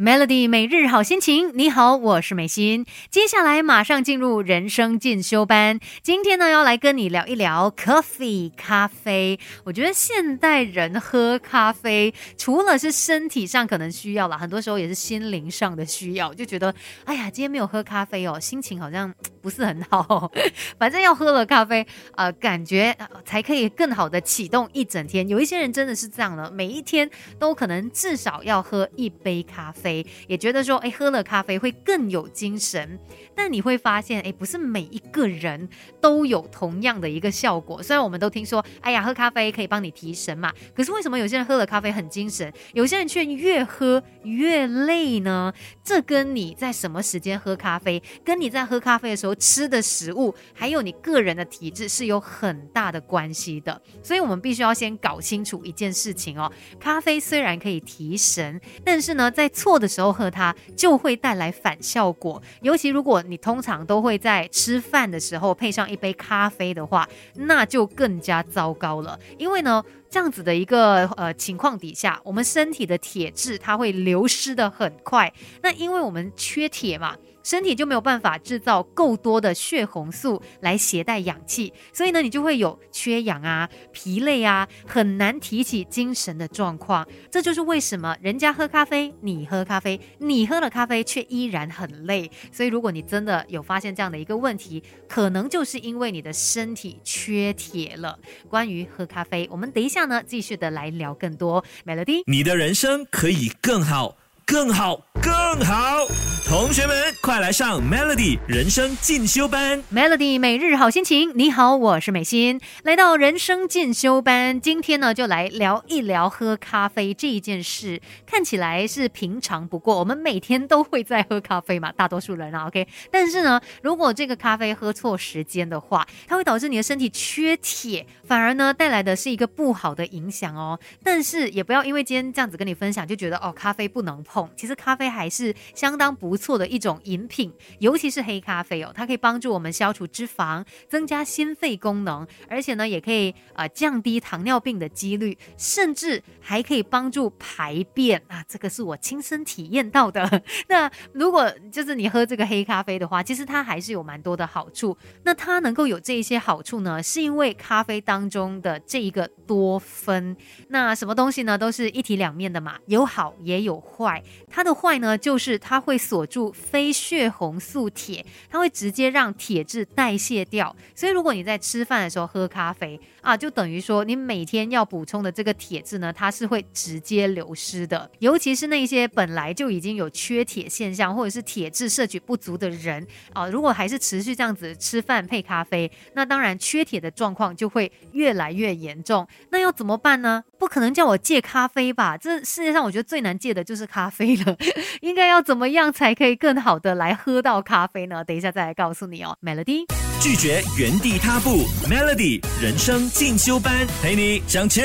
Melody 每日好心情，你好，我是美心。接下来马上进入人生进修班。今天呢，要来跟你聊一聊 coffee 咖啡。我觉得现代人喝咖啡，除了是身体上可能需要了，很多时候也是心灵上的需要。就觉得，哎呀，今天没有喝咖啡哦，心情好像不是很好。反正要喝了咖啡，呃，感觉才可以更好的启动一整天。有一些人真的是这样的，每一天都可能至少要喝一杯咖啡。也觉得说，哎，喝了咖啡会更有精神。但你会发现，哎，不是每一个人都有同样的一个效果。虽然我们都听说，哎呀，喝咖啡可以帮你提神嘛，可是为什么有些人喝了咖啡很精神，有些人却越喝越累呢？这跟你在什么时间喝咖啡，跟你在喝咖啡的时候吃的食物，还有你个人的体质是有很大的关系的。所以我们必须要先搞清楚一件事情哦，咖啡虽然可以提神，但是呢，在错的时候喝它就会带来反效果。尤其如果你通常都会在吃饭的时候配上一杯咖啡的话，那就更加糟糕了。因为呢，这样子的一个呃情况底下，我们身体的铁质它会流失的很快。那因为我们缺铁嘛。身体就没有办法制造够多的血红素来携带氧气，所以呢，你就会有缺氧啊、疲累啊，很难提起精神的状况。这就是为什么人家喝咖啡，你喝咖啡，你喝了咖啡却依然很累。所以，如果你真的有发现这样的一个问题，可能就是因为你的身体缺铁了。关于喝咖啡，我们等一下那呢，继续的来聊更多。Melody，你的人生可以更好。更好，更好！同学们，快来上 Melody 人生进修班。Melody 每日好心情，你好，我是美心，来到人生进修班。今天呢，就来聊一聊喝咖啡这一件事。看起来是平常不过，我们每天都会在喝咖啡嘛，大多数人啊，OK。但是呢，如果这个咖啡喝错时间的话，它会导致你的身体缺铁，反而呢带来的是一个不好的影响哦。但是也不要因为今天这样子跟你分享，就觉得哦，咖啡不能碰。其实咖啡还是相当不错的一种饮品，尤其是黑咖啡哦，它可以帮助我们消除脂肪，增加心肺功能，而且呢，也可以呃降低糖尿病的几率，甚至还可以帮助排便啊，这个是我亲身体验到的。那如果就是你喝这个黑咖啡的话，其实它还是有蛮多的好处。那它能够有这一些好处呢，是因为咖啡当中的这一个多酚。那什么东西呢，都是一体两面的嘛，有好也有坏。它的坏呢，就是它会锁住非血红素铁，它会直接让铁质代谢掉。所以如果你在吃饭的时候喝咖啡啊，就等于说你每天要补充的这个铁质呢，它是会直接流失的。尤其是那些本来就已经有缺铁现象或者是铁质摄取不足的人啊，如果还是持续这样子吃饭配咖啡，那当然缺铁的状况就会越来越严重。那要怎么办呢？不可能叫我戒咖啡吧？这世界上我觉得最难戒的就是咖啡了。应该要怎么样才可以更好的来喝到咖啡呢？等一下再来告诉你哦。Melody 拒绝原地踏步，Melody 人生进修班陪你向前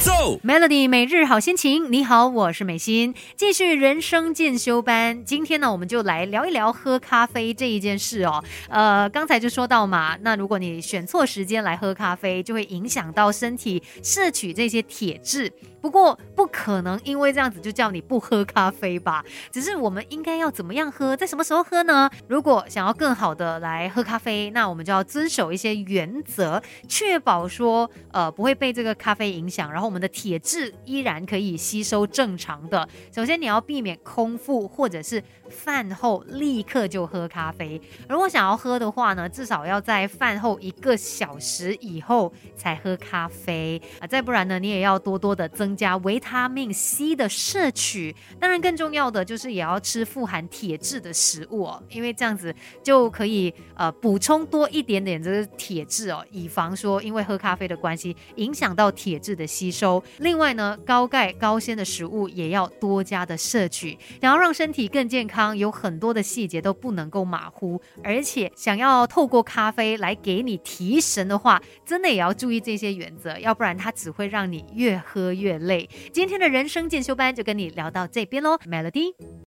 走。Melody 每日好心情，你好，我是美心，继续人生进修班。今天呢，我们就来聊一聊喝咖啡这一件事哦。呃，刚才就说到嘛，那如果你选错时间来喝咖啡，就会影响到身体摄取这些铁质。不过不可能因为这样子就叫你不喝咖啡吧？只是我们应该要怎么样喝，在什么时候喝呢？如果想要更好的来喝咖啡，那我们就要遵守一些原则，确保说呃不会被这个咖啡影响，然后我们的铁质依然可以吸收正常的。首先你要避免空腹或者是饭后立刻就喝咖啡。如果想要喝的话呢，至少要在饭后一个小时以后才喝咖啡啊，再不然呢，你也要多多的增。加维他命 C 的摄取，当然更重要的就是也要吃富含铁质的食物哦，因为这样子就可以呃补充多一点点这个铁质哦，以防说因为喝咖啡的关系影响到铁质的吸收。另外呢，高钙高纤的食物也要多加的摄取。想要让身体更健康，有很多的细节都不能够马虎，而且想要透过咖啡来给你提神的话，真的也要注意这些原则，要不然它只会让你越喝越。累，今天的人生进修班就跟你聊到这边喽，Melody。